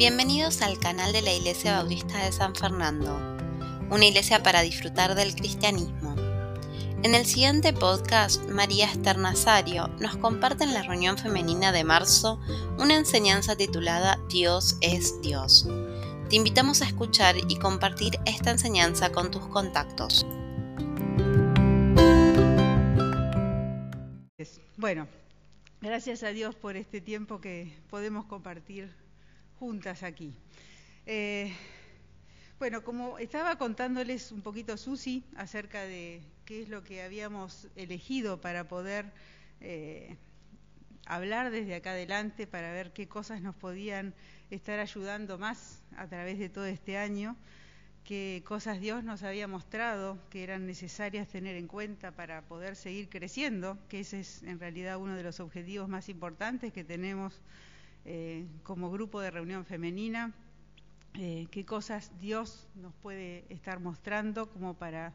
Bienvenidos al canal de la Iglesia Bautista de San Fernando, una iglesia para disfrutar del cristianismo. En el siguiente podcast, María Esther Nazario nos comparte en la reunión femenina de marzo una enseñanza titulada Dios es Dios. Te invitamos a escuchar y compartir esta enseñanza con tus contactos. Bueno, gracias a Dios por este tiempo que podemos compartir juntas aquí. Eh, bueno, como estaba contándoles un poquito Susi acerca de qué es lo que habíamos elegido para poder eh, hablar desde acá adelante, para ver qué cosas nos podían estar ayudando más a través de todo este año, qué cosas Dios nos había mostrado que eran necesarias tener en cuenta para poder seguir creciendo, que ese es en realidad uno de los objetivos más importantes que tenemos eh, como grupo de reunión femenina, eh, qué cosas Dios nos puede estar mostrando como para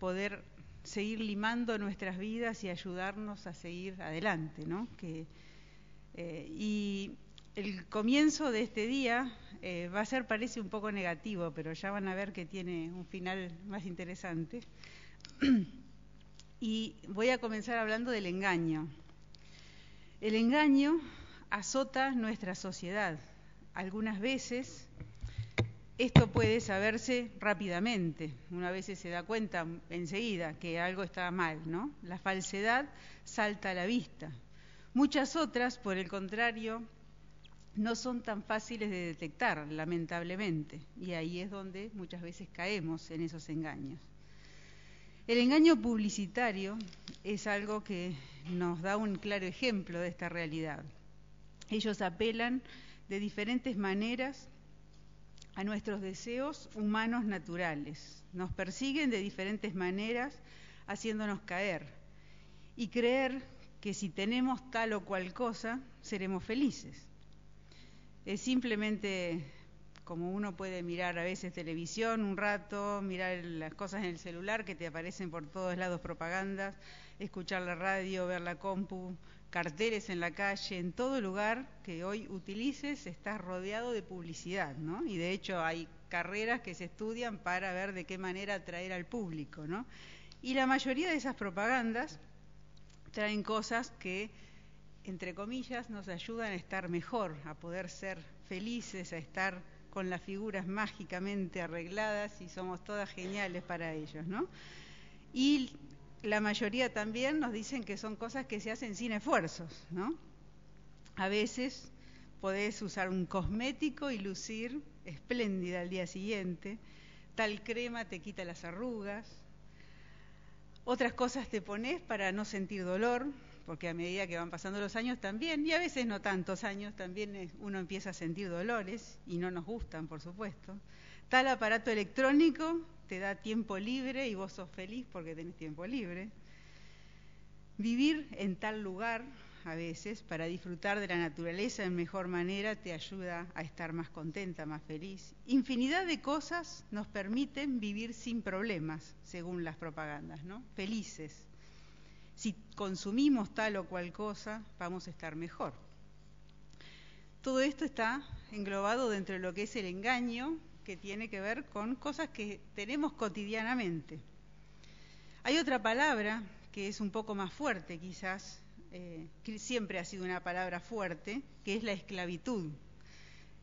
poder seguir limando nuestras vidas y ayudarnos a seguir adelante, ¿no? Que, eh, y el comienzo de este día va a ser, parece un poco negativo, pero ya van a ver que tiene un final más interesante. y voy a comenzar hablando del engaño. El engaño azota nuestra sociedad. Algunas veces esto puede saberse rápidamente, una vez se da cuenta enseguida que algo está mal, ¿no? La falsedad salta a la vista. Muchas otras, por el contrario, no son tan fáciles de detectar, lamentablemente, y ahí es donde muchas veces caemos en esos engaños. El engaño publicitario es algo que nos da un claro ejemplo de esta realidad. Ellos apelan de diferentes maneras a nuestros deseos humanos naturales. Nos persiguen de diferentes maneras haciéndonos caer y creer que si tenemos tal o cual cosa seremos felices. Es simplemente como uno puede mirar a veces televisión un rato, mirar las cosas en el celular que te aparecen por todos lados propagandas, escuchar la radio, ver la compu, carteles en la calle, en todo lugar que hoy utilices estás rodeado de publicidad, ¿no? Y de hecho hay carreras que se estudian para ver de qué manera atraer al público, ¿no? Y la mayoría de esas propagandas traen cosas que, entre comillas, nos ayudan a estar mejor, a poder ser felices, a estar con las figuras mágicamente arregladas y somos todas geniales para ellos, ¿no? Y la mayoría también nos dicen que son cosas que se hacen sin esfuerzos, ¿no? A veces podés usar un cosmético y lucir espléndida al día siguiente, tal crema te quita las arrugas, otras cosas te pones para no sentir dolor, porque a medida que van pasando los años también, y a veces no tantos años, también uno empieza a sentir dolores y no nos gustan, por supuesto. Tal aparato electrónico te da tiempo libre y vos sos feliz porque tenés tiempo libre. Vivir en tal lugar a veces para disfrutar de la naturaleza en mejor manera te ayuda a estar más contenta, más feliz. Infinidad de cosas nos permiten vivir sin problemas, según las propagandas, ¿no? Felices. Si consumimos tal o cual cosa, vamos a estar mejor. Todo esto está englobado dentro de lo que es el engaño, que tiene que ver con cosas que tenemos cotidianamente. Hay otra palabra que es un poco más fuerte quizás, eh, que siempre ha sido una palabra fuerte, que es la esclavitud.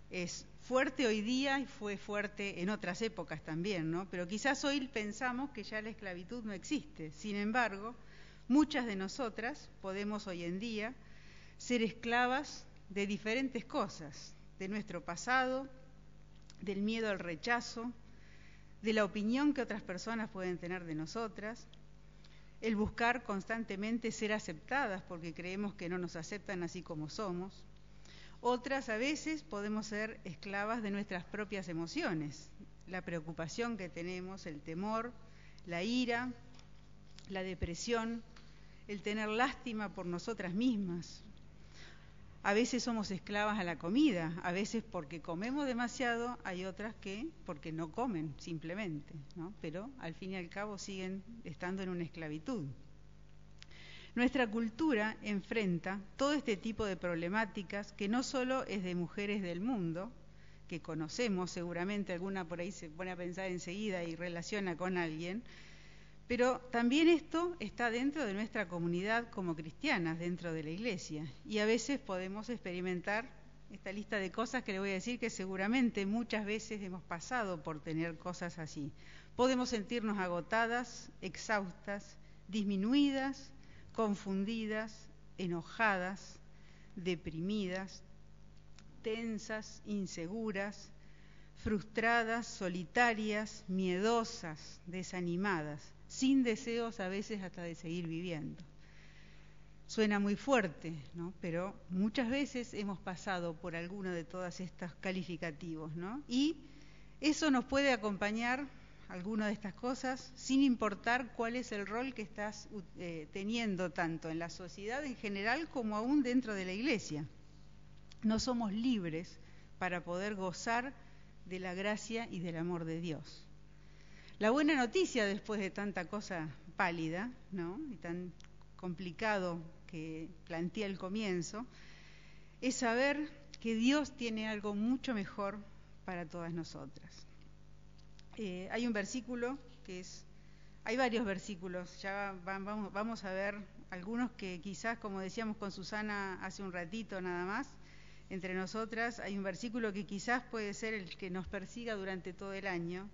Es fuerte hoy día y fue fuerte en otras épocas también, ¿no? Pero quizás hoy pensamos que ya la esclavitud no existe. Sin embargo, muchas de nosotras podemos hoy en día ser esclavas de diferentes cosas, de nuestro pasado, del miedo al rechazo, de la opinión que otras personas pueden tener de nosotras, el buscar constantemente ser aceptadas porque creemos que no nos aceptan así como somos. Otras a veces podemos ser esclavas de nuestras propias emociones, la preocupación que tenemos, el temor, la ira, la depresión, el tener lástima por nosotras mismas, a veces somos esclavas a la comida, a veces porque comemos demasiado, hay otras que porque no comen simplemente, ¿no? pero al fin y al cabo siguen estando en una esclavitud. Nuestra cultura enfrenta todo este tipo de problemáticas que no solo es de mujeres del mundo, que conocemos seguramente, alguna por ahí se pone a pensar enseguida y relaciona con alguien, pero también esto está dentro de nuestra comunidad como cristianas, dentro de la iglesia, y a veces podemos experimentar esta lista de cosas que le voy a decir que seguramente muchas veces hemos pasado por tener cosas así. Podemos sentirnos agotadas, exhaustas, disminuidas, confundidas, enojadas, deprimidas, tensas, inseguras, frustradas, solitarias, miedosas, desanimadas, sin deseos a veces hasta de seguir viviendo. Suena muy fuerte, ¿no? Pero muchas veces hemos pasado por alguno de todos estos calificativos, ¿no? Y eso nos puede acompañar alguna de estas cosas, sin importar cuál es el rol que estás eh, teniendo tanto en la sociedad en general como aún dentro de la iglesia. No somos libres para poder gozar de la gracia y del amor de Dios. La buena noticia después de tanta cosa pálida, ¿no? Y tan complicado que plantea el comienzo, es saber que Dios tiene algo mucho mejor para todas nosotras. Eh, hay un versículo que es, hay varios versículos, ya vamos, vamos a ver algunos que quizás, como decíamos con Susana hace un ratito nada más, entre nosotras hay un versículo que quizás puede ser el que nos persiga durante todo el año,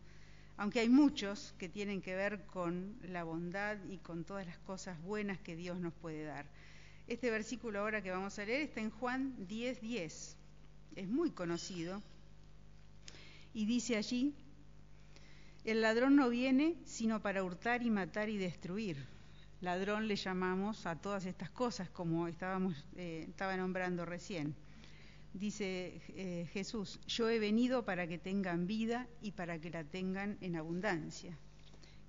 aunque hay muchos que tienen que ver con la bondad y con todas las cosas buenas que Dios nos puede dar. Este versículo ahora que vamos a leer está en Juan 10:10. 10. Es muy conocido y dice allí, el ladrón no viene sino para hurtar y matar y destruir. Ladrón le llamamos a todas estas cosas, como estábamos, eh, estaba nombrando recién. Dice eh, Jesús, yo he venido para que tengan vida y para que la tengan en abundancia.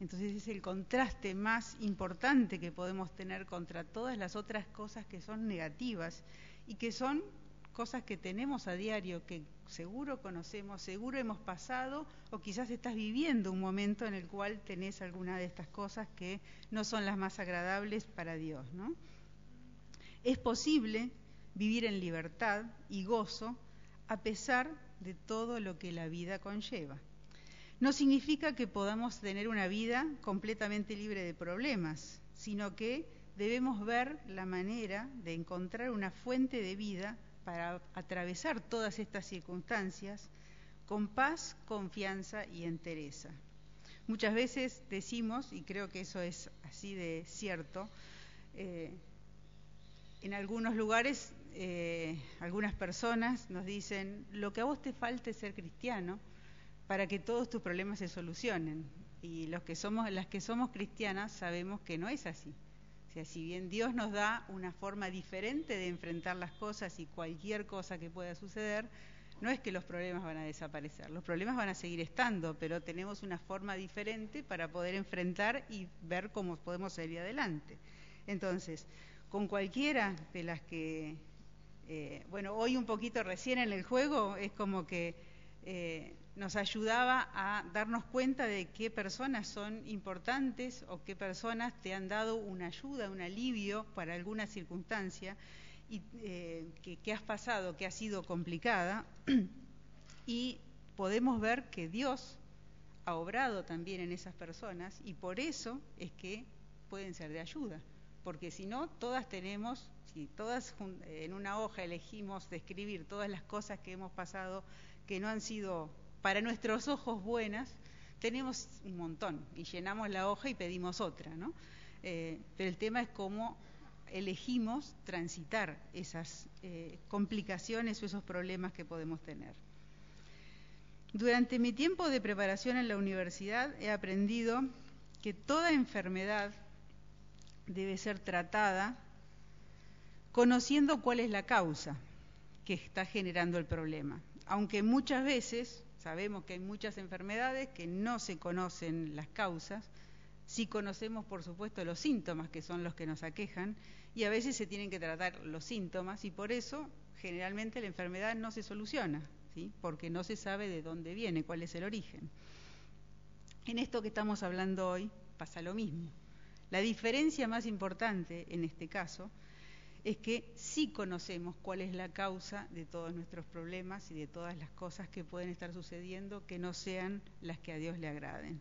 Entonces es el contraste más importante que podemos tener contra todas las otras cosas que son negativas y que son cosas que tenemos a diario, que seguro conocemos, seguro hemos pasado, o quizás estás viviendo un momento en el cual tenés alguna de estas cosas que no son las más agradables para Dios. ¿no? Es posible vivir en libertad y gozo a pesar de todo lo que la vida conlleva. No significa que podamos tener una vida completamente libre de problemas, sino que debemos ver la manera de encontrar una fuente de vida para atravesar todas estas circunstancias con paz, confianza y entereza. Muchas veces decimos, y creo que eso es así de cierto, eh, en algunos lugares eh, algunas personas nos dicen, lo que a vos te falta es ser cristiano para que todos tus problemas se solucionen. Y los que somos, las que somos cristianas sabemos que no es así si bien Dios nos da una forma diferente de enfrentar las cosas y cualquier cosa que pueda suceder, no es que los problemas van a desaparecer, los problemas van a seguir estando, pero tenemos una forma diferente para poder enfrentar y ver cómo podemos salir adelante. Entonces, con cualquiera de las que, eh, bueno, hoy un poquito recién en el juego es como que eh, nos ayudaba a darnos cuenta de qué personas son importantes o qué personas te han dado una ayuda, un alivio para alguna circunstancia y, eh, que, has pasado, que ha sido complicada. y podemos ver que Dios ha obrado también en esas personas y por eso es que pueden ser de ayuda. Porque si no, todas tenemos, si todas en una hoja elegimos describir todas las cosas que hemos pasado que no han sido para nuestros ojos buenas, tenemos un montón y llenamos la hoja y pedimos otra, ¿no? Eh, pero el tema es cómo elegimos transitar esas eh, complicaciones o esos problemas que podemos tener. Durante mi tiempo de preparación en la universidad he aprendido que toda enfermedad debe ser tratada conociendo cuál es la causa que está generando el problema. Aunque muchas veces Sabemos que hay muchas enfermedades que no se conocen las causas, sí conocemos por supuesto los síntomas que son los que nos aquejan y a veces se tienen que tratar los síntomas y por eso generalmente la enfermedad no se soluciona, ¿sí? porque no se sabe de dónde viene, cuál es el origen. En esto que estamos hablando hoy pasa lo mismo. La diferencia más importante en este caso es que sí conocemos cuál es la causa de todos nuestros problemas y de todas las cosas que pueden estar sucediendo que no sean las que a Dios le agraden.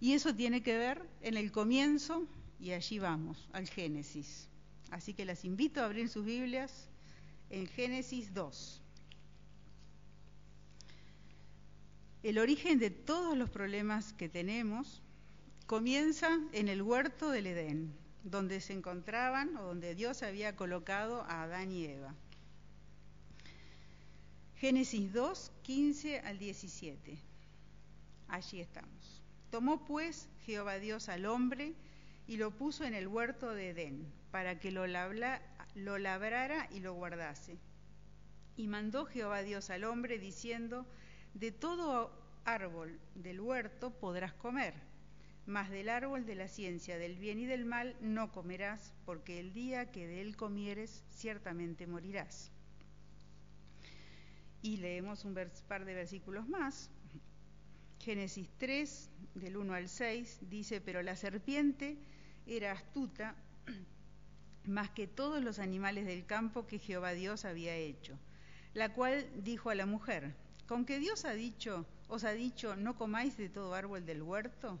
Y eso tiene que ver en el comienzo, y allí vamos, al Génesis. Así que las invito a abrir sus Biblias en Génesis 2. El origen de todos los problemas que tenemos comienza en el huerto del Edén, donde se encontraban o donde Dios había colocado a Adán y Eva. Génesis 2, 15 al 17. Allí estamos. Tomó pues Jehová Dios al hombre y lo puso en el huerto de Edén, para que lo, lo labrara y lo guardase. Y mandó Jehová Dios al hombre diciendo, de todo árbol del huerto podrás comer mas del árbol de la ciencia del bien y del mal no comerás, porque el día que de él comieres ciertamente morirás. Y leemos un par de versículos más. Génesis 3, del 1 al 6, dice, pero la serpiente era astuta más que todos los animales del campo que Jehová Dios había hecho, la cual dijo a la mujer, ¿con que Dios ha dicho, os ha dicho, no comáis de todo árbol del huerto?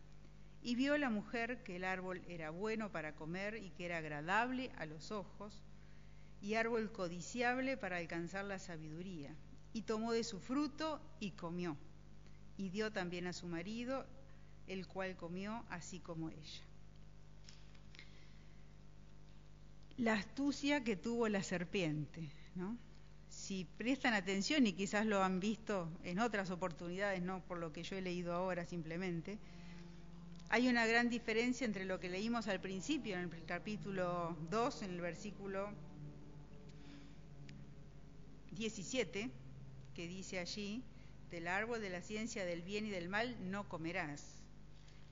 Y vio la mujer que el árbol era bueno para comer y que era agradable a los ojos, y árbol codiciable para alcanzar la sabiduría. Y tomó de su fruto y comió. Y dio también a su marido, el cual comió así como ella. La astucia que tuvo la serpiente, ¿no? Si prestan atención, y quizás lo han visto en otras oportunidades, no por lo que yo he leído ahora simplemente, hay una gran diferencia entre lo que leímos al principio, en el capítulo 2, en el versículo 17, que dice allí, del árbol de la ciencia del bien y del mal no comerás.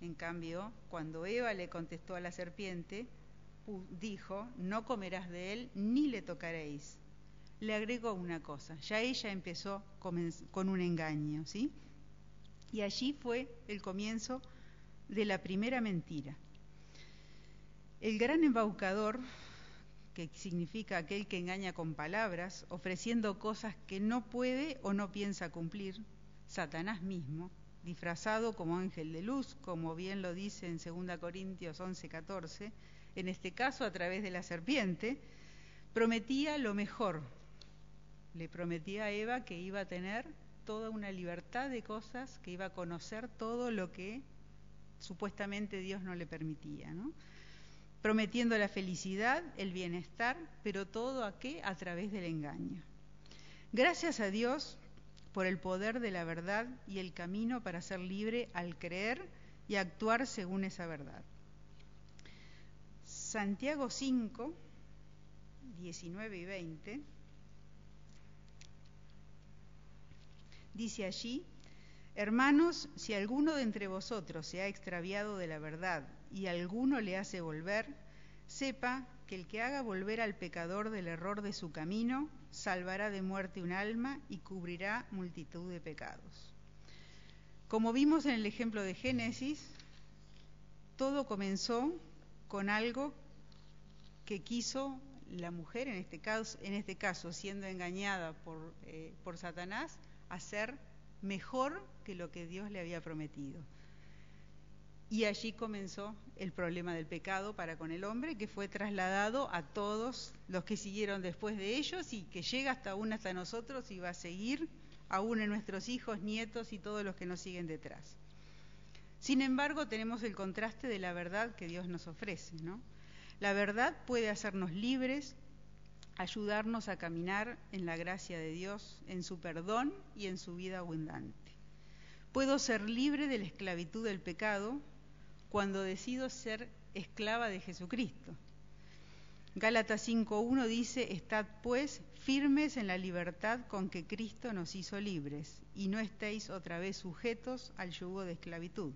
En cambio, cuando Eva le contestó a la serpiente, dijo, no comerás de él ni le tocaréis. Le agregó una cosa, ya ella empezó con un engaño, ¿sí? Y allí fue el comienzo de la primera mentira. El gran embaucador, que significa aquel que engaña con palabras, ofreciendo cosas que no puede o no piensa cumplir, Satanás mismo, disfrazado como ángel de luz, como bien lo dice en 2 Corintios 11:14, en este caso a través de la serpiente, prometía lo mejor. Le prometía a Eva que iba a tener toda una libertad de cosas, que iba a conocer todo lo que supuestamente Dios no le permitía, ¿no? prometiendo la felicidad, el bienestar, pero todo a qué? A través del engaño. Gracias a Dios por el poder de la verdad y el camino para ser libre al creer y actuar según esa verdad. Santiago 5, 19 y 20, dice allí, Hermanos, si alguno de entre vosotros se ha extraviado de la verdad y alguno le hace volver, sepa que el que haga volver al pecador del error de su camino, salvará de muerte un alma y cubrirá multitud de pecados. Como vimos en el ejemplo de Génesis, todo comenzó con algo que quiso la mujer, en este caso, en este caso siendo engañada por, eh, por Satanás, hacer mejor que lo que Dios le había prometido. Y allí comenzó el problema del pecado para con el hombre, que fue trasladado a todos los que siguieron después de ellos y que llega hasta aún hasta nosotros y va a seguir aún en nuestros hijos, nietos y todos los que nos siguen detrás. Sin embargo, tenemos el contraste de la verdad que Dios nos ofrece, ¿no? La verdad puede hacernos libres, ayudarnos a caminar en la gracia de Dios, en su perdón y en su vida abundante. Puedo ser libre de la esclavitud del pecado cuando decido ser esclava de Jesucristo. Gálatas 5.1 dice, estad pues firmes en la libertad con que Cristo nos hizo libres y no estéis otra vez sujetos al yugo de esclavitud.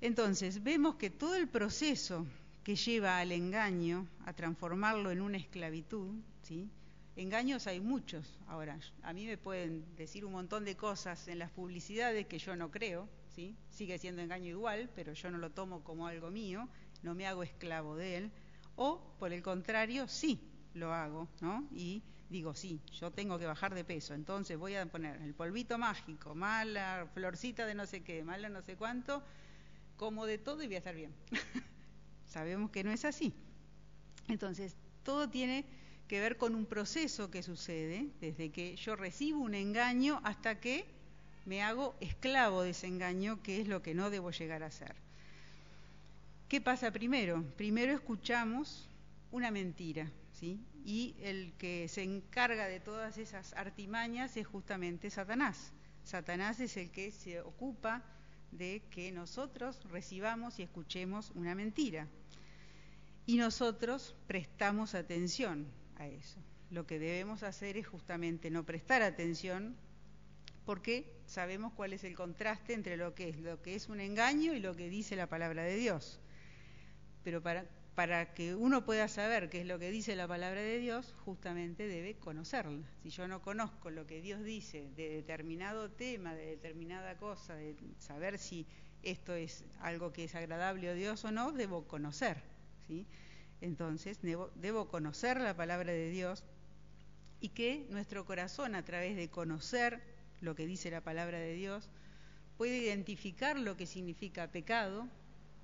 Entonces, vemos que todo el proceso que lleva al engaño, a transformarlo en una esclavitud, ¿sí? Engaños hay muchos. Ahora, a mí me pueden decir un montón de cosas en las publicidades que yo no creo, ¿sí? Sigue siendo engaño igual, pero yo no lo tomo como algo mío, no me hago esclavo de él. O, por el contrario, sí lo hago, ¿no? Y digo, sí, yo tengo que bajar de peso, entonces voy a poner el polvito mágico, mala florcita de no sé qué, mala no sé cuánto, como de todo y voy a estar bien. Sabemos que no es así. Entonces, todo tiene que ver con un proceso que sucede desde que yo recibo un engaño hasta que me hago esclavo de ese engaño, que es lo que no debo llegar a ser. ¿Qué pasa primero? Primero escuchamos una mentira, ¿sí? Y el que se encarga de todas esas artimañas es justamente Satanás. Satanás es el que se ocupa de que nosotros recibamos y escuchemos una mentira. Y nosotros prestamos atención a eso. Lo que debemos hacer es justamente no prestar atención porque sabemos cuál es el contraste entre lo que es lo que es un engaño y lo que dice la palabra de Dios. Pero para, para que uno pueda saber qué es lo que dice la palabra de Dios, justamente debe conocerla. Si yo no conozco lo que Dios dice de determinado tema, de determinada cosa, de saber si esto es algo que es agradable a Dios o no, debo conocer. Entonces, debo, debo conocer la palabra de Dios y que nuestro corazón, a través de conocer lo que dice la palabra de Dios, puede identificar lo que significa pecado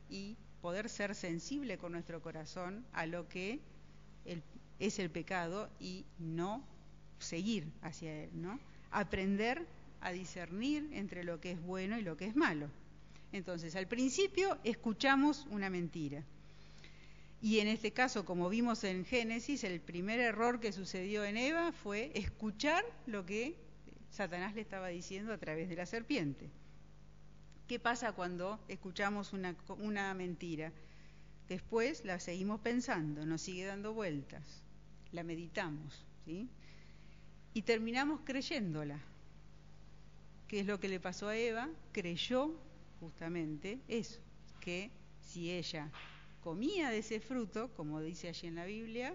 y poder ser sensible con nuestro corazón a lo que es el pecado y no seguir hacia él, ¿no? Aprender a discernir entre lo que es bueno y lo que es malo. Entonces, al principio escuchamos una mentira. Y en este caso, como vimos en Génesis, el primer error que sucedió en Eva fue escuchar lo que Satanás le estaba diciendo a través de la serpiente. ¿Qué pasa cuando escuchamos una, mentira? Después la seguimos pensando, nos sigue dando vueltas, la meditamos, ¿sí? Y terminamos creyéndola. ¿Qué es lo que le pasó a Eva? Creyó justamente eso, que si ella comía de ese fruto, como dice allí en la Biblia,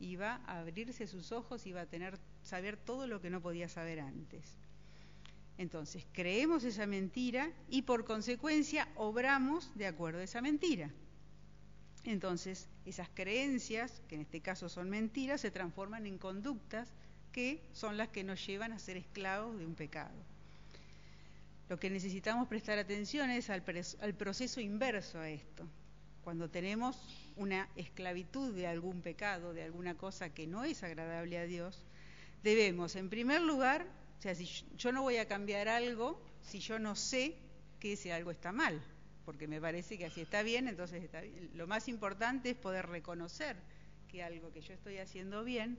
iba a abrirse sus ojos, iba a tener saber todo lo que no podía saber antes. Entonces, creemos esa mentira y por consecuencia obramos de acuerdo a esa mentira. Entonces, esas creencias, que en este caso son mentiras, se transforman en conductas que son las que nos llevan a ser esclavos de un pecado. Lo que necesitamos prestar atención es al, al proceso inverso a esto. Cuando tenemos una esclavitud de algún pecado, de alguna cosa que no es agradable a Dios, debemos, en primer lugar, o sea, si yo no voy a cambiar algo si yo no sé que ese algo está mal, porque me parece que así está bien, entonces está bien. Lo más importante es poder reconocer que algo que yo estoy haciendo bien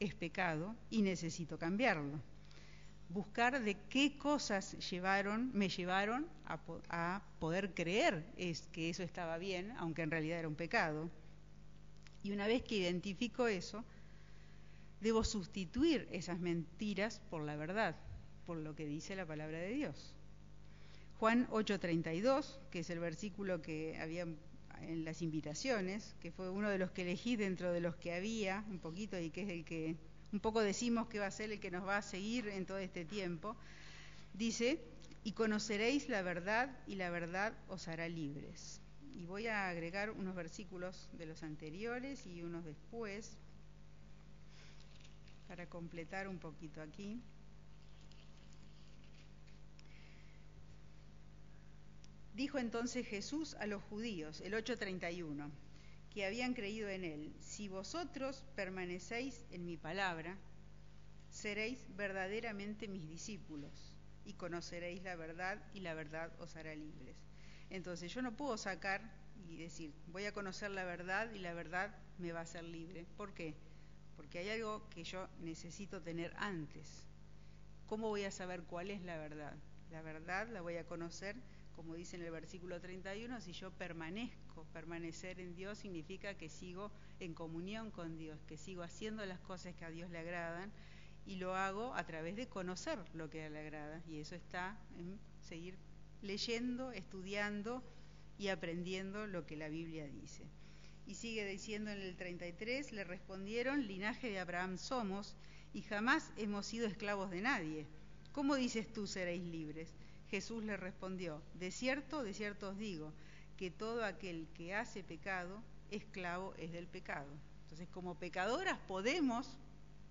es pecado y necesito cambiarlo. Buscar de qué cosas llevaron, me llevaron a, poder creer es que eso estaba bien, aunque en realidad era un pecado. Y una vez que identifico eso, debo sustituir esas mentiras por la verdad, por lo que dice la palabra de Dios. Juan 8:32, que es el versículo que había en las invitaciones, que fue uno de los que elegí dentro de los que había, un poquito, y que es el que un poco decimos que va a ser el que nos va a seguir en todo este tiempo, dice, y conoceréis la verdad y la verdad os hará libres. Y voy a agregar unos versículos de los anteriores y unos después, para completar un poquito aquí. Dijo entonces Jesús a los judíos, el 8:31, que habían creído en él, si vosotros permanecéis en mi palabra, seréis verdaderamente mis discípulos y conoceréis la verdad y la verdad os hará libres. Entonces yo no puedo sacar y decir, voy a conocer la verdad y la verdad me va a hacer libre. ¿Por qué? porque hay algo que yo necesito tener antes. ¿Cómo voy a saber cuál es la verdad? La verdad la voy a conocer, como dice en el versículo 31, si yo permanezco permanecer en Dios significa que sigo en comunión con Dios, que sigo haciendo las cosas que a Dios le agradan y lo hago a través de conocer lo que a Él le agrada. Y eso está en seguir leyendo, estudiando y aprendiendo lo que la Biblia dice. Y sigue diciendo en el 33, le respondieron, linaje de Abraham somos y jamás hemos sido esclavos de nadie. ¿Cómo dices tú seréis libres? Jesús le respondió, de cierto, de cierto os digo, que todo aquel que hace pecado, esclavo es del pecado. Entonces, como pecadoras podemos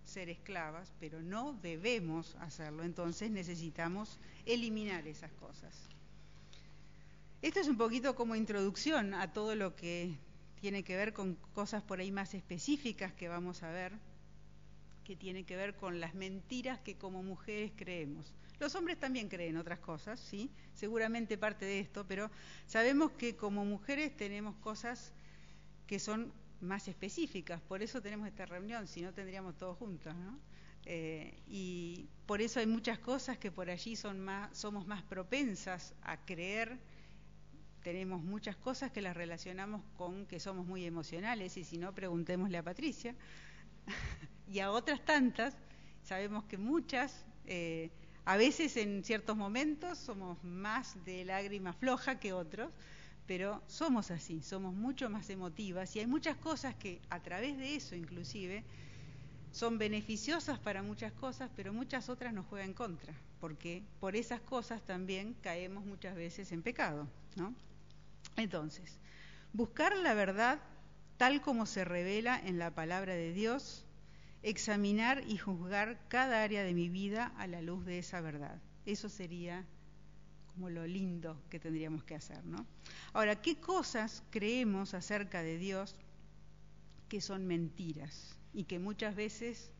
ser esclavas, pero no debemos hacerlo. Entonces necesitamos eliminar esas cosas. Esto es un poquito como introducción a todo lo que tiene que ver con cosas por ahí más específicas que vamos a ver, que tiene que ver con las mentiras que como mujeres creemos. Los hombres también creen otras cosas, sí, seguramente parte de esto, pero sabemos que como mujeres tenemos cosas que son más específicas, por eso tenemos esta reunión, si no tendríamos todos juntos, ¿no? Eh, y por eso hay muchas cosas que por allí son más, somos más propensas a creer. Tenemos muchas cosas que las relacionamos con que somos muy emocionales, y si no, preguntémosle a Patricia. y a otras tantas, sabemos que muchas eh, a veces en ciertos momentos somos más de lágrima floja que otros, pero somos así, somos mucho más emotivas y hay muchas cosas que a través de eso inclusive son beneficiosas para muchas cosas, pero muchas otras nos juegan contra, porque por esas cosas también caemos muchas veces en pecado, ¿no? Entonces, buscar la verdad tal como se revela en la palabra de Dios examinar y juzgar cada área de mi vida a la luz de esa verdad. Eso sería como lo lindo que tendríamos que hacer, ¿no? Ahora, ¿qué cosas creemos acerca de Dios que son mentiras y que muchas veces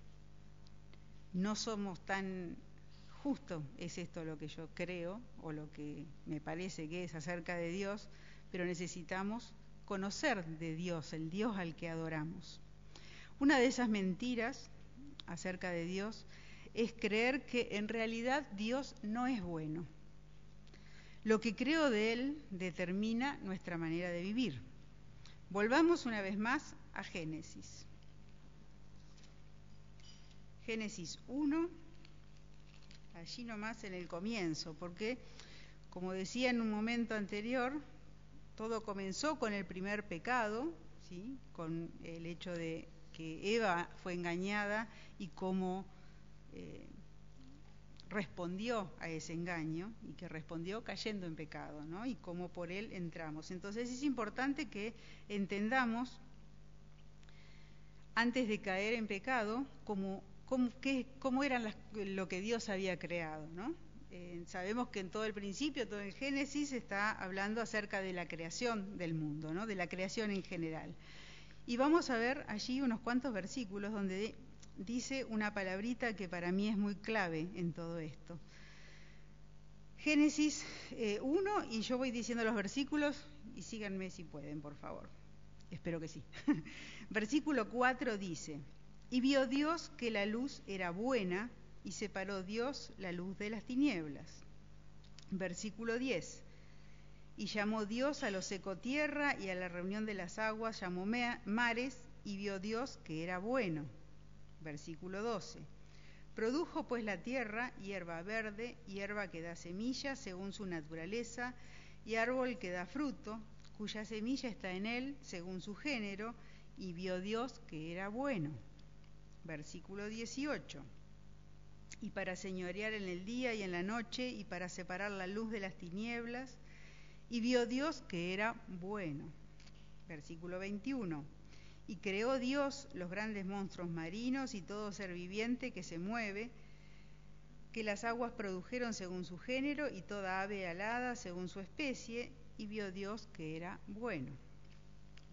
no somos tan justo es esto lo que yo creo o lo que me parece que es acerca de Dios, pero necesitamos conocer de Dios, el Dios al que adoramos. Una de esas mentiras acerca de Dios es creer que en realidad Dios no es bueno. Lo que creo de Él determina nuestra manera de vivir. Volvamos una vez más a Génesis. Génesis 1, allí nomás en el comienzo, porque como decía en un momento anterior, todo comenzó con el primer pecado, ¿sí? con el hecho de que Eva fue engañada y cómo eh, respondió a ese engaño y que respondió cayendo en pecado, ¿no? Y cómo por él entramos. Entonces es importante que entendamos antes de caer en pecado cómo, cómo, qué, cómo eran lo que Dios había creado, ¿no? Eh, sabemos que en todo el principio, todo el Génesis está hablando acerca de la creación del mundo, ¿no? De la creación en general. Y vamos a ver allí unos cuantos versículos donde dice una palabrita que para mí es muy clave en todo esto. Génesis 1, eh, y yo voy diciendo los versículos y síganme si pueden, por favor. Espero que sí. Versículo 4 dice, y vio Dios que la luz era buena y separó Dios la luz de las tinieblas. Versículo 10, y llamó Dios a lo seco tierra y a la reunión de las aguas llamó mares y vio Dios que era bueno. Versículo 12. Produjo pues la tierra hierba verde, hierba que da semilla según su naturaleza, y árbol que da fruto, cuya semilla está en él según su género, y vio Dios que era bueno. Versículo 18. Y para señorear en el día y en la noche, y para separar la luz de las tinieblas, y vio Dios que era bueno. Versículo 21. Y creó Dios los grandes monstruos marinos y todo ser viviente que se mueve, que las aguas produjeron según su género y toda ave alada según su especie, y vio Dios que era bueno.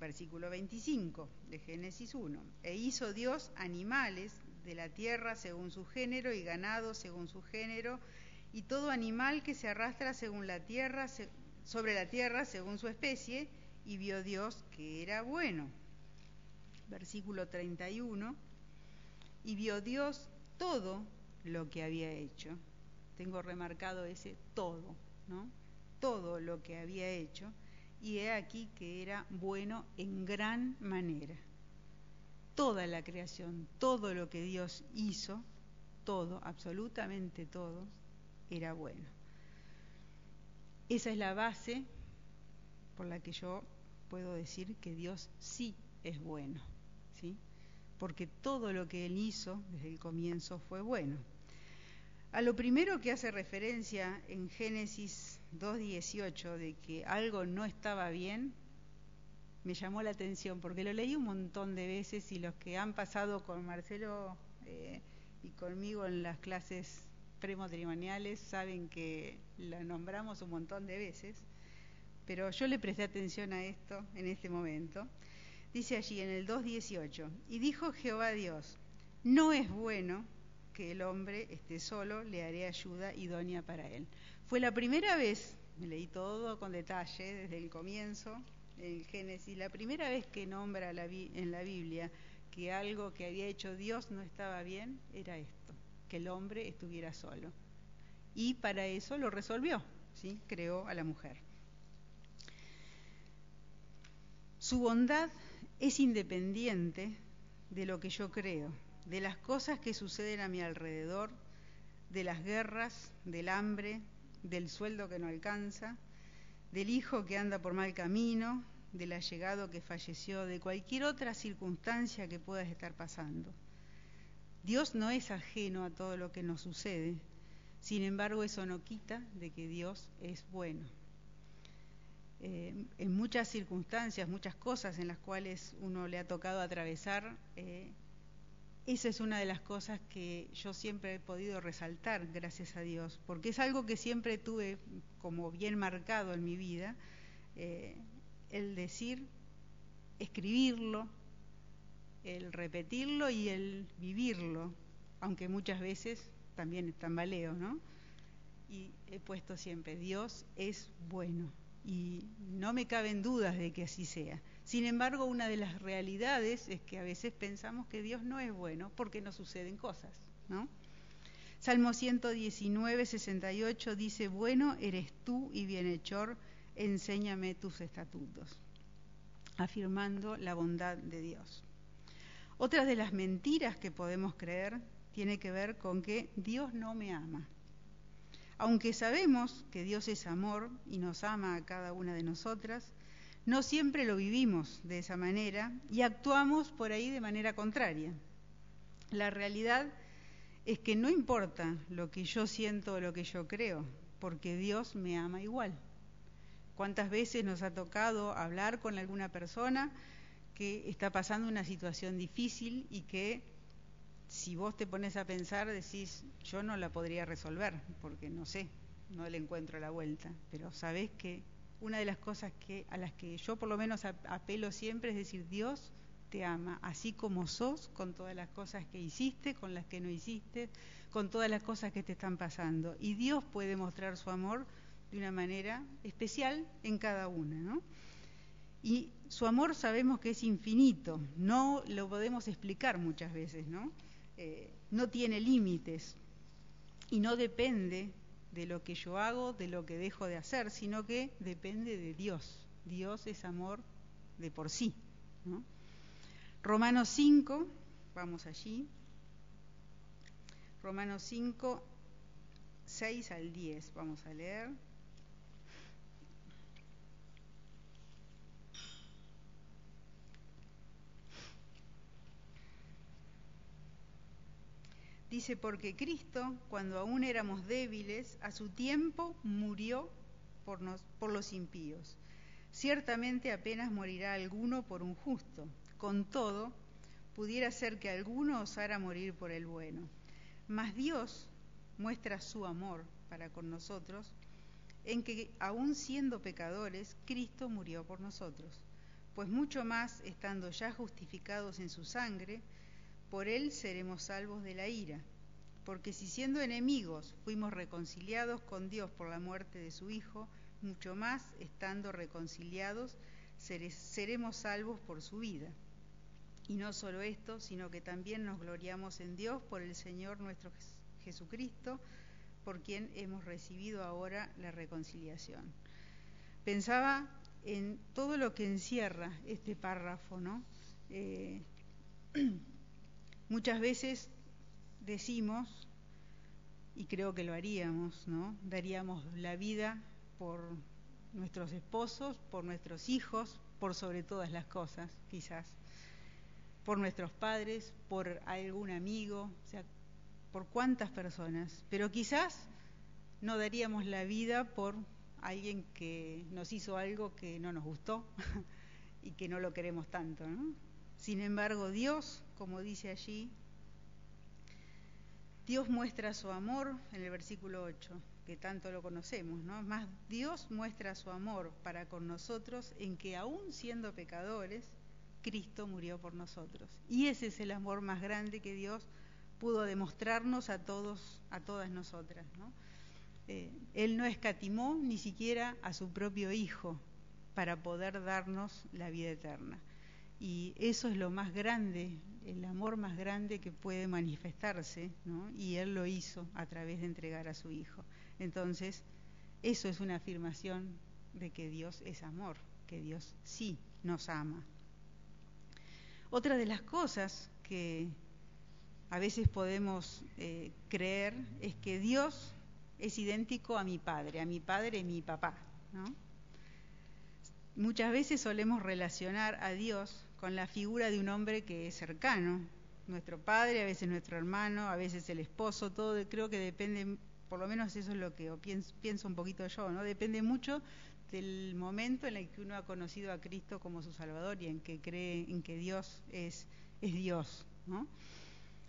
Versículo 25 de Génesis 1. E hizo Dios animales de la tierra según su género y ganado según su género, y todo animal que se arrastra según la tierra sobre la tierra según su especie, y vio Dios que era bueno. Versículo 31, y vio Dios todo lo que había hecho. Tengo remarcado ese todo, ¿no? Todo lo que había hecho, y he aquí que era bueno en gran manera. Toda la creación, todo lo que Dios hizo, todo, absolutamente todo, era bueno. Esa es la base por la que yo puedo decir que Dios sí es bueno, ¿sí? Porque todo lo que Él hizo desde el comienzo fue bueno. A lo primero que hace referencia en Génesis 2.18 de que algo no estaba bien, me llamó la atención porque lo leí un montón de veces y los que han pasado con Marcelo eh, y conmigo en las clases prematrimoniales saben que la nombramos un montón de veces, pero yo le presté atención a esto en este momento. Dice allí en el 2.18, y dijo Jehová Dios, no es bueno que el hombre esté solo, le haré ayuda idónea para él. Fue la primera vez, me leí todo con detalle desde el comienzo, el Génesis, la primera vez que nombra la, en la Biblia que algo que había hecho Dios no estaba bien, era esto que el hombre estuviera solo. Y para eso lo resolvió, ¿sí? creó a la mujer. Su bondad es independiente de lo que yo creo, de las cosas que suceden a mi alrededor, de las guerras, del hambre, del sueldo que no alcanza, del hijo que anda por mal camino, del allegado que falleció, de cualquier otra circunstancia que puedas estar pasando. Dios no es ajeno a todo lo que nos sucede, sin embargo eso no quita de que Dios es bueno. Eh, en muchas circunstancias, muchas cosas en las cuales uno le ha tocado atravesar, eh, esa es una de las cosas que yo siempre he podido resaltar, gracias a Dios, porque es algo que siempre tuve como bien marcado en mi vida, eh, el decir, escribirlo, el repetirlo y el vivirlo, aunque muchas veces también tambaleo, ¿no? Y he puesto siempre, Dios es bueno y no me caben dudas de que así sea. Sin embargo, una de las realidades es que a veces pensamos que Dios no es bueno porque nos suceden cosas, ¿no? Salmo 119, 68 dice, bueno eres tú y bienhechor, enséñame tus estatutos, afirmando la bondad de Dios. Otra de las mentiras que podemos creer tiene que ver con que Dios no me ama. Aunque sabemos que Dios es amor y nos ama a cada una de nosotras, no siempre lo vivimos de esa manera y actuamos por ahí de manera contraria. La realidad es que no importa lo que yo siento o lo que yo creo, porque Dios me ama igual. ¿Cuántas veces nos ha tocado hablar con alguna persona que está pasando una situación difícil y que si vos te pones a pensar decís, yo no la podría resolver, porque no sé, no le encuentro la vuelta, pero sabés que una de las cosas que a las que yo por lo menos apelo siempre es decir, Dios te ama, así como sos, con todas las cosas que hiciste, con las que no hiciste, con todas las cosas que te están pasando. Y Dios puede mostrar su amor de una manera especial en cada una, ¿no? Y su amor sabemos que es infinito, no lo podemos explicar muchas veces, ¿no? Eh, no tiene límites y no depende de lo que yo hago, de lo que dejo de hacer, sino que depende de Dios. Dios es amor de por sí. ¿no? Romanos 5, vamos allí. Romanos 5, 6 al 10, vamos a leer. Dice, porque Cristo, cuando aún éramos débiles, a su tiempo murió por, por los impíos. Ciertamente apenas morirá alguno por un justo. Con todo, pudiera ser que alguno osara morir por el bueno. Mas Dios muestra su amor para con nosotros en que, aun siendo pecadores, Cristo murió por nosotros. Pues mucho más, estando ya justificados en su sangre, por él seremos salvos de la ira. Porque si siendo enemigos fuimos reconciliados con Dios por la muerte de su Hijo, mucho más, estando reconciliados, seremos salvos por su vida. Y no solo esto, sino que también nos gloriamos en Dios por el Señor nuestro Jesucristo, por quien hemos recibido ahora la reconciliación. Pensaba en todo lo que encierra este párrafo, ¿no? Eh, muchas veces decimos, y creo que lo haríamos, ¿no? Daríamos la vida por nuestros esposos, por nuestros hijos, por sobre todas las cosas, quizás, por nuestros padres, por algún amigo, o sea, por cuántas personas, pero quizás no daríamos la vida por alguien que nos hizo algo que no nos gustó y que no lo queremos tanto. ¿no? Sin embargo, Dios, como dice allí, Dios muestra su amor en el versículo 8, que tanto lo conocemos, ¿no? Más Dios muestra su amor para con nosotros en que aún siendo pecadores, Cristo murió por nosotros. Y ese es el amor más grande que Dios pudo demostrarnos a todos, a todas nosotras, ¿no? Eh, él no escatimó ni siquiera a su propio Hijo para poder darnos la vida eterna. Y eso es lo más grande, el amor más grande que puede manifestarse, ¿no? y Él lo hizo a través de entregar a su Hijo. Entonces, eso es una afirmación de que Dios es amor, que Dios sí nos ama. Otra de las cosas que a veces podemos eh, creer es que Dios es idéntico a mi padre, a mi padre y mi papá. ¿no? Muchas veces solemos relacionar a Dios con la figura de un hombre que es cercano, nuestro padre, a veces nuestro hermano, a veces el esposo, todo creo que depende, por lo menos eso es lo que pienso, pienso un poquito yo, ¿no? Depende mucho del momento en el que uno ha conocido a Cristo como su Salvador y en que cree en que Dios es, es Dios, ¿no?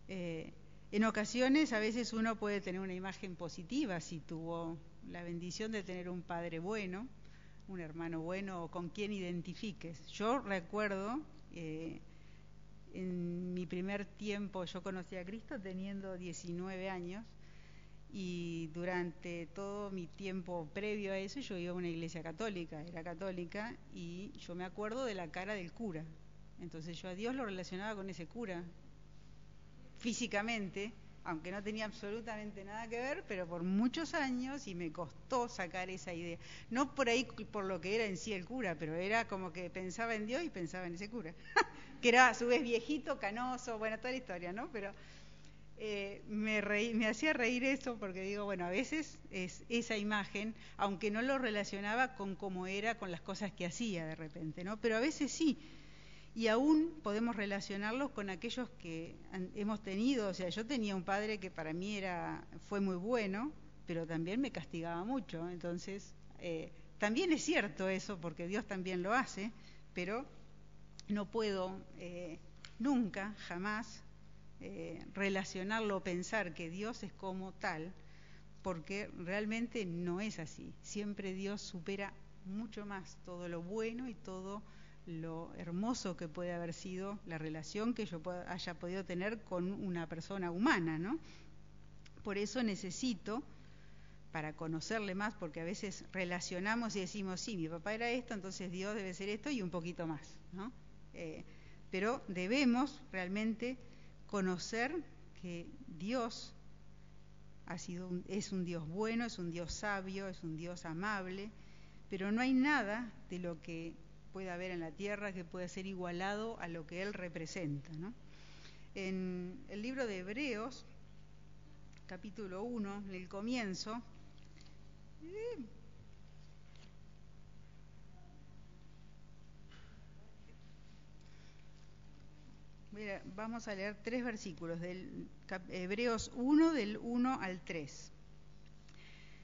Eh, en ocasiones a veces uno puede tener una imagen positiva si tuvo la bendición de tener un padre bueno, un hermano bueno o con quien identifiques. Yo recuerdo eh, en mi primer tiempo, yo conocí a Cristo teniendo 19 años y durante todo mi tiempo previo a eso yo iba a una iglesia católica, era católica y yo me acuerdo de la cara del cura. Entonces yo a Dios lo relacionaba con ese cura físicamente, aunque no tenía absolutamente nada que ver, pero por muchos años y me costó sacar esa idea. No por ahí por lo que era en sí el cura, pero era como que pensaba en Dios y pensaba en ese cura, que era a su vez viejito, canoso, bueno, toda la historia, ¿no? Pero eh, me, me hacía reír eso porque digo, bueno, a veces es esa imagen, aunque no lo relacionaba con cómo era, con las cosas que hacía de repente, ¿no? Pero a veces sí y aún podemos relacionarlos con aquellos que hemos tenido, o sea, yo tenía un padre que para mí era fue muy bueno, pero también me castigaba mucho, entonces eh, también es cierto eso, porque Dios también lo hace, pero no puedo eh, nunca, jamás eh, relacionarlo o pensar que Dios es como tal, porque realmente no es así. Siempre Dios supera mucho más todo lo bueno y todo lo hermoso que puede haber sido la relación que yo haya podido tener con una persona humana, ¿no? Por eso necesito, para conocerle más, porque a veces relacionamos y decimos, sí, mi papá era esto, entonces Dios debe ser esto y un poquito más, ¿no? Eh, pero debemos realmente conocer que Dios ha sido es un Dios bueno, es un Dios sabio, es un Dios amable, pero no hay nada de lo que puede haber en la tierra que pueda ser igualado a lo que Él representa. En el libro de Hebreos, capítulo 1, en el comienzo, vamos a leer tres versículos del Hebreos 1 del 1 al 3.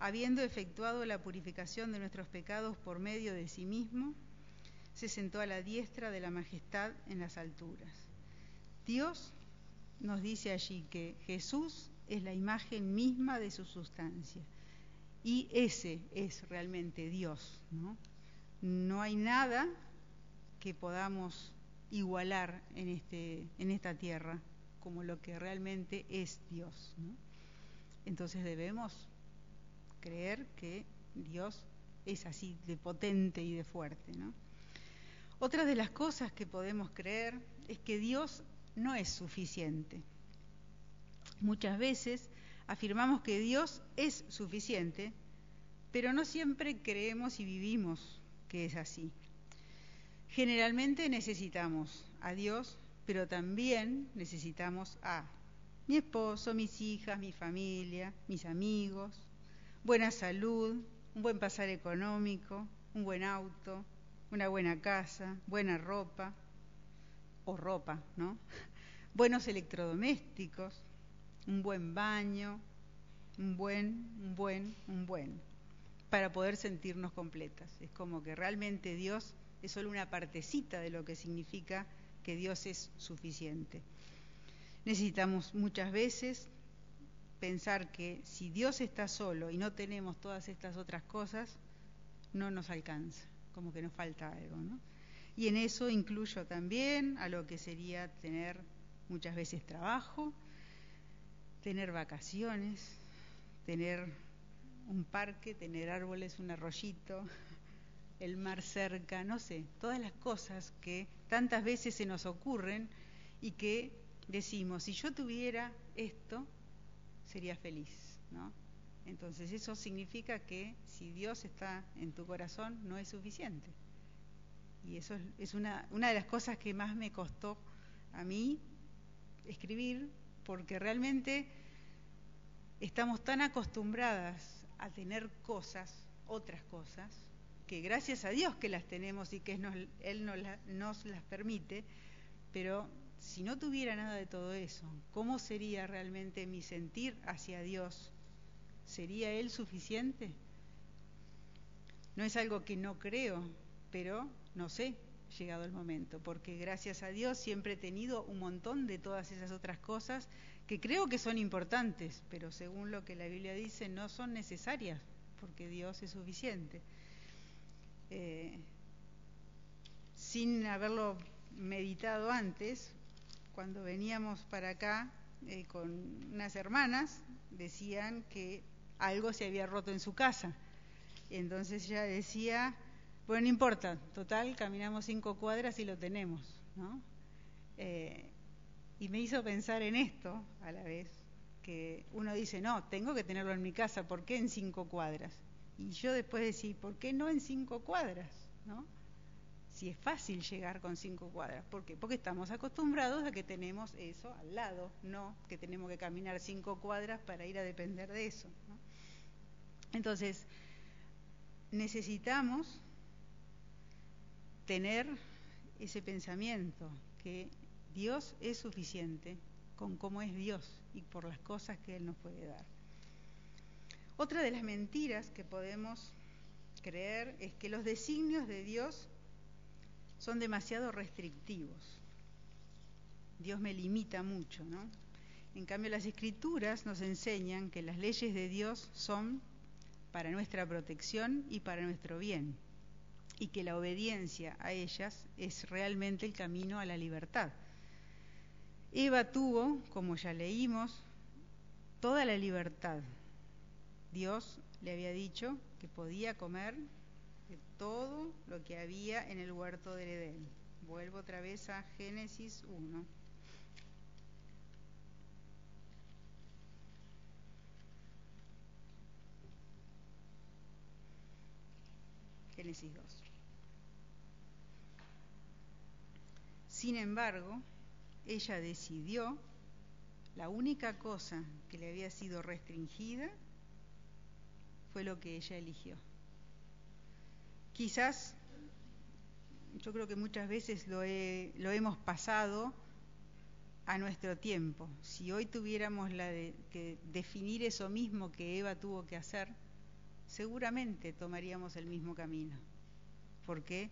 habiendo efectuado la purificación de nuestros pecados por medio de sí mismo, se sentó a la diestra de la majestad en las alturas. Dios nos dice allí que Jesús es la imagen misma de su sustancia y ese es realmente Dios, ¿no? no hay nada que podamos igualar en, este, en esta tierra como lo que realmente es Dios. Entonces debemos creer que Dios es así de potente y de fuerte. ¿no? Otra de las cosas que podemos creer es que Dios no es suficiente. Muchas veces afirmamos que Dios es suficiente, pero no siempre creemos y vivimos que es así. Generalmente necesitamos a Dios, pero también necesitamos a mi esposo, mis hijas, mi familia, mis amigos, buena salud, un buen pasar económico, un buen auto, una buena casa, buena ropa, o ropa, ¿no? Buenos electrodomésticos, un buen baño, un buen, un buen, un buen, para poder sentirnos completas. Es como que realmente Dios es solo una partecita de lo que significa que Dios es suficiente. Necesitamos muchas veces pensar que si Dios está solo y no tenemos todas estas otras cosas, no nos alcanza, como que nos falta algo, ¿no? Y en eso incluyo también a lo que sería tener muchas veces trabajo, tener vacaciones, tener un parque, tener árboles, un arroyito, el mar cerca, no sé, todas las cosas que tantas veces se nos ocurren y que decimos, si yo tuviera esto, sería feliz, ¿no? Entonces eso significa que si Dios está en tu corazón no es suficiente. Y eso es una, de las cosas que más me costó a mí escribir, porque realmente estamos tan acostumbradas a tener cosas, otras cosas, que gracias a Dios que las tenemos y que Él nos, nos las permite, pero si no tuviera nada de todo eso, ¿cómo sería realmente mi sentir hacia Dios? ¿Sería Él suficiente? No es algo que no creo, pero no sé, llegado el momento, porque gracias a Dios siempre he tenido un montón de todas esas otras cosas que creo que son importantes, pero según lo que la Biblia dice no son necesarias, porque Dios es suficiente. Eh, sin haberlo meditado antes, cuando veníamos para acá eh, con unas hermanas, decían que algo se había roto en su casa. entonces ella decía, bueno, no importa, total, caminamos cinco cuadras y lo tenemos, ¿no? Eh, y me hizo pensar en esto a la vez, que uno dice, no, tengo que tenerlo en mi casa, ¿por qué en cinco cuadras? Y yo después decía, ¿por qué no en cinco cuadras? ¿No? Si es fácil llegar con cinco cuadras. ¿Por qué? Porque estamos acostumbrados a que tenemos eso al lado, no que tenemos que caminar cinco cuadras para ir a depender de eso. Entonces, necesitamos tener ese pensamiento que Dios es suficiente con cómo es Dios y por las cosas que Él nos puede dar. Otra de las mentiras que podemos creer es que los designios de Dios son demasiado restrictivos. Dios me limita mucho, ¿no? En cambio, las escrituras nos enseñan que las leyes de Dios son para nuestra protección y para nuestro bien, y que la obediencia a ellas es realmente el camino a la libertad. Eva tuvo, como ya leímos, toda la libertad Dios le había dicho que podía comer todo lo que había en el huerto del Edén. Vuelvo otra vez a Génesis 1. Génesis 2. Sin embargo, ella decidió la única cosa que le había sido restringida fue lo que ella eligió. Quizás, yo creo que muchas veces lo, hemos pasado a nuestro tiempo. Si hoy tuviéramos la de, que definir eso mismo que Eva tuvo que hacer, seguramente tomaríamos el mismo camino. Porque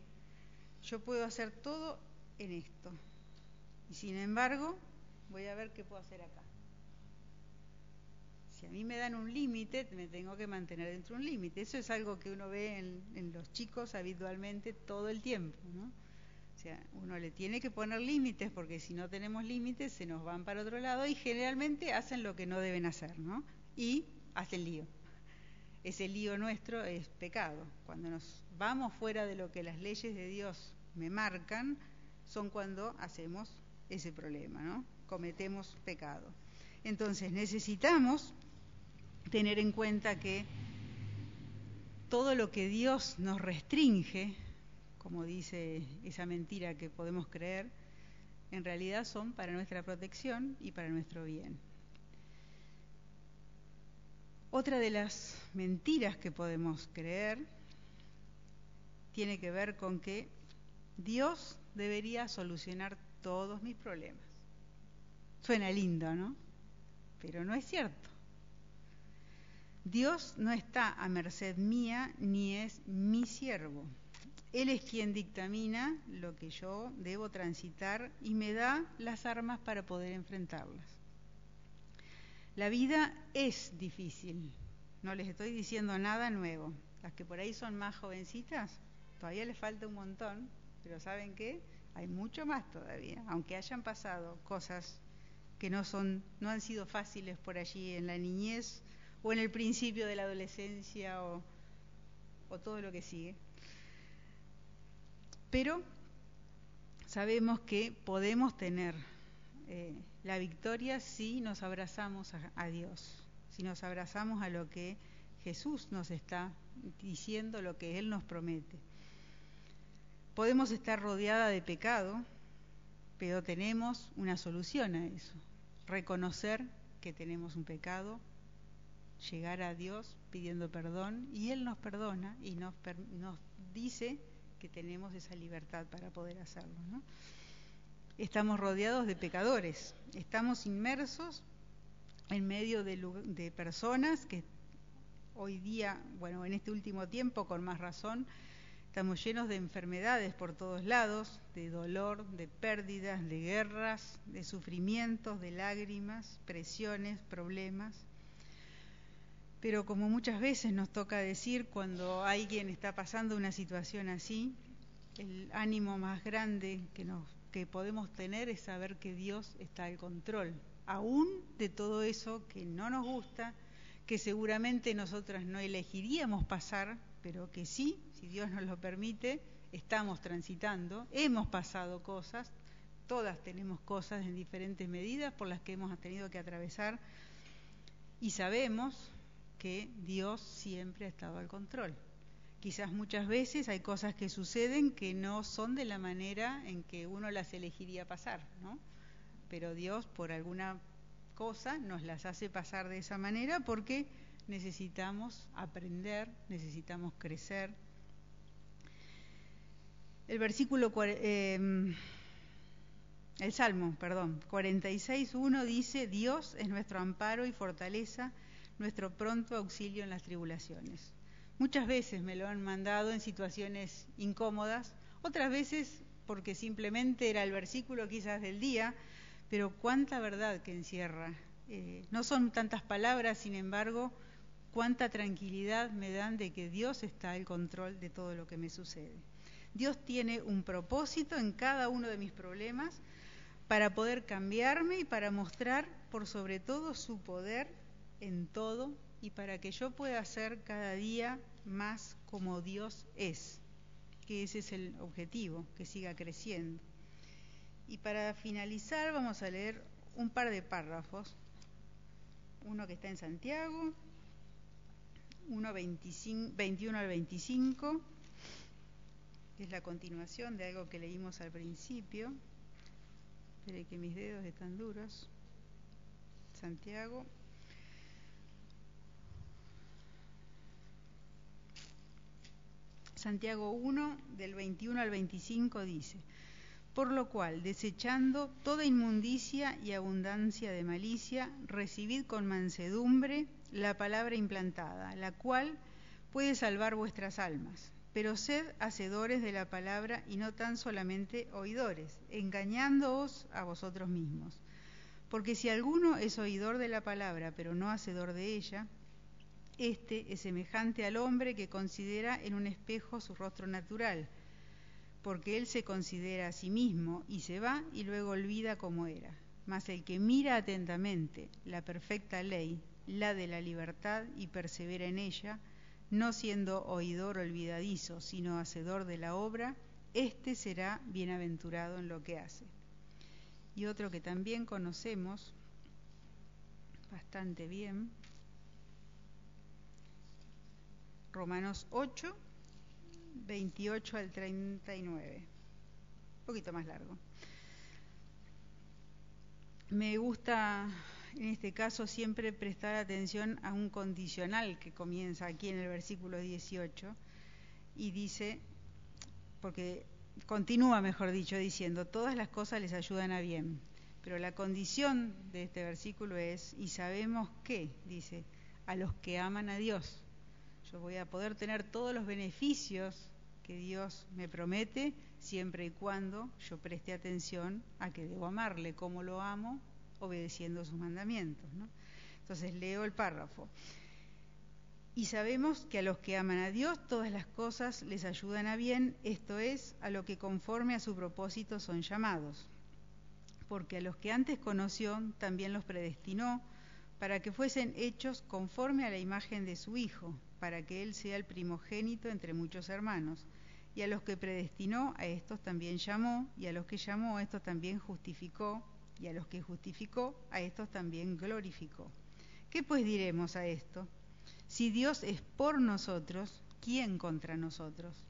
yo puedo hacer todo en esto. Y sin embargo, voy a ver qué puedo hacer acá. Si a mí me dan un límite, me tengo que mantener dentro de un límite. Eso es algo que uno ve en, en, los chicos habitualmente todo el tiempo, ¿no? O sea, uno le tiene que poner límites porque si no tenemos límites se nos van para otro lado y generalmente hacen lo que no deben hacer, ¿no? Y hacen lío. Ese lío nuestro es pecado. Cuando nos vamos fuera de lo que las leyes de Dios me marcan, son cuando hacemos ese problema, ¿no? Cometemos pecado. Entonces necesitamos tener en cuenta que todo lo que Dios nos restringe, como dice esa mentira que podemos creer, en realidad son para nuestra protección y para nuestro bien. Otra de las mentiras que podemos creer tiene que ver con que Dios debería solucionar todos mis problemas. Suena lindo, ¿no? Pero no es cierto. Dios no está a merced mía ni es mi siervo. Él es quien dictamina lo que yo debo transitar y me da las armas para poder enfrentarlas. La vida es difícil, no les estoy diciendo nada nuevo. Las que por ahí son más jovencitas, todavía les falta un montón, pero ¿saben qué? Hay mucho más todavía, aunque hayan pasado cosas que no son no han sido fáciles por allí en la niñez o en el principio de la adolescencia o, todo lo que sigue. Pero sabemos que podemos tener eh, la victoria si nos abrazamos a, a Dios, si nos abrazamos a lo que Jesús nos está diciendo, lo que Él nos promete. Podemos estar rodeada de pecado, pero tenemos una solución a eso. Reconocer que tenemos un pecado, llegar a Dios pidiendo perdón y Él nos perdona y nos, nos dice que tenemos esa libertad para poder hacerlo. ¿no? Estamos rodeados de pecadores, estamos inmersos en medio de, de personas que hoy día, bueno, en este último tiempo con más razón, Estamos llenos de enfermedades por todos lados, de dolor, de pérdidas, de guerras, de sufrimientos, de lágrimas, presiones, problemas. Pero como muchas veces nos toca decir cuando alguien está pasando una situación así, el ánimo más grande que, nos, que podemos tener es saber que Dios está al control, aún de todo eso que no nos gusta, que seguramente nosotras no elegiríamos pasar, pero que sí, si Dios nos lo permite, estamos transitando, hemos pasado cosas, todas tenemos cosas en diferentes medidas por las que hemos tenido que atravesar y sabemos que Dios siempre ha estado al control. Quizás muchas veces hay cosas que suceden que no son de la manera en que uno las elegiría pasar, ¿no? Pero Dios por alguna cosa nos las hace pasar de esa manera porque necesitamos aprender, necesitamos crecer. El versículo, eh, el Salmo, perdón, 46.1 dice, Dios es nuestro amparo y fortaleza, nuestro pronto auxilio en las tribulaciones. Muchas veces me lo han mandado en situaciones incómodas, otras veces porque simplemente era el versículo quizás del día, pero cuánta verdad que encierra. Eh, no son tantas palabras, sin embargo, cuánta tranquilidad me dan de que Dios está al control de todo lo que me sucede. Dios tiene un propósito en cada uno de mis problemas para poder cambiarme y para mostrar por sobre todo su poder en todo y para que yo pueda ser cada día más como Dios es, que ese es el objetivo, que siga creciendo. Y para finalizar vamos a leer un par de párrafos, uno que está en Santiago 1, 21 al 25, que es la continuación de algo que leímos al principio. Espere que mis dedos están duros. Santiago. Santiago 1, del 21 al 25 dice, por lo cual, desechando toda inmundicia y abundancia de malicia, recibid con mansedumbre la palabra implantada, la cual puede salvar vuestras almas. Pero sed hacedores de la palabra y no tan solamente oidores, engañándoos a vosotros mismos. Porque si alguno es oidor de la palabra, pero no hacedor de ella, este es semejante al hombre que considera en un espejo su rostro natural, porque él se considera a sí mismo y se va y luego olvida cómo era. Mas el que mira atentamente la perfecta ley, la de la libertad, y persevera en ella, no siendo oidor olvidadizo, sino hacedor de la obra, éste será bienaventurado en lo que hace y otro que también conocemos bastante bien, Romanos 8, 28 al 39, un poquito más largo. Me gusta en este caso siempre prestar atención a un condicional que comienza aquí en el versículo 18 y dice, porque continúa, mejor dicho, diciendo, todas las cosas les ayudan a bien. Pero la condición de este versículo es, y sabemos que, dice, a los que aman a Dios. Yo voy a poder tener todos los beneficios que Dios me promete siempre y cuando yo preste atención a que debo amarle, como lo amo, obedeciendo sus mandamientos. Entonces leo el párrafo. Y sabemos que a los que aman a Dios todas las cosas les ayudan a bien, esto es, a lo que conforme a su propósito son llamados. Porque a los que antes conoció también los predestinó para que fuesen hechos conforme a la imagen de su Hijo, para que Él sea el primogénito entre muchos hermanos. Y a los que predestinó, a estos también llamó, y a los que llamó, a estos también justificó, y a los que justificó, a estos también glorificó. ¿Qué pues diremos a esto? Si Dios es por nosotros, ¿quién contra nosotros?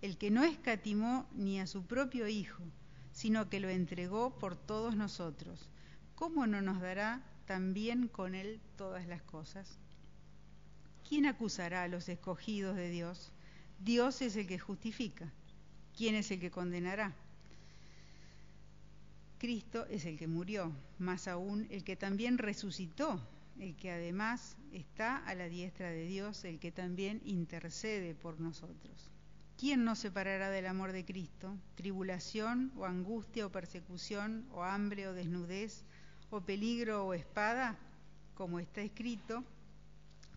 El que no escatimó ni a su propio Hijo, sino que lo entregó por todos nosotros, ¿cómo no nos dará también con Él todas las cosas? ¿Quién acusará a los escogidos de Dios? Dios es el que justifica. ¿Quién es el que condenará? Cristo es el que murió, más aún el que también resucitó, el que además está a la diestra de Dios, el que también intercede por nosotros. ¿Quién nos separará del amor de Cristo? ¿Tribulación o angustia o persecución o hambre o desnudez o peligro o espada? Como está escrito,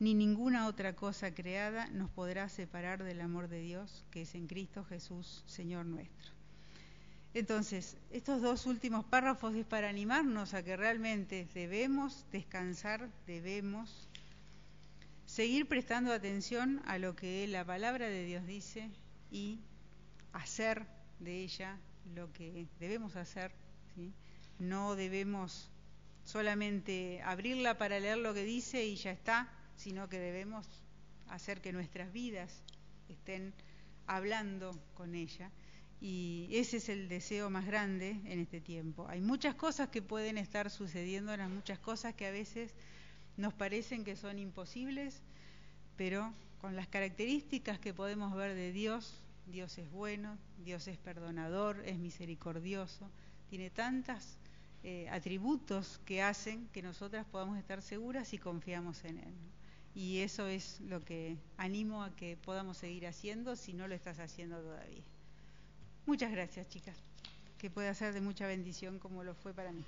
ni ninguna otra cosa creada nos podrá separar del amor de Dios que es en Cristo Jesús, Señor nuestro. Entonces, estos dos últimos párrafos es para animarnos a que realmente debemos descansar, debemos seguir prestando atención a lo que la palabra de Dios dice y hacer de ella lo que debemos hacer. No debemos solamente abrirla para leer lo que dice y ya está, sino que debemos hacer que nuestras vidas estén hablando con ella y ese es el deseo más grande en este tiempo. Hay muchas cosas que pueden estar sucediendo, muchas cosas que a veces nos parecen que son imposibles, pero con las características que podemos ver de Dios, Dios es bueno, Dios es perdonador, es misericordioso, tiene tantos eh, atributos que hacen que nosotras podamos estar seguras y confiamos en Él. Y eso es lo que animo a que podamos seguir haciendo si no lo estás haciendo todavía. Muchas gracias, chicas. Que pueda ser de mucha bendición como lo fue para mí.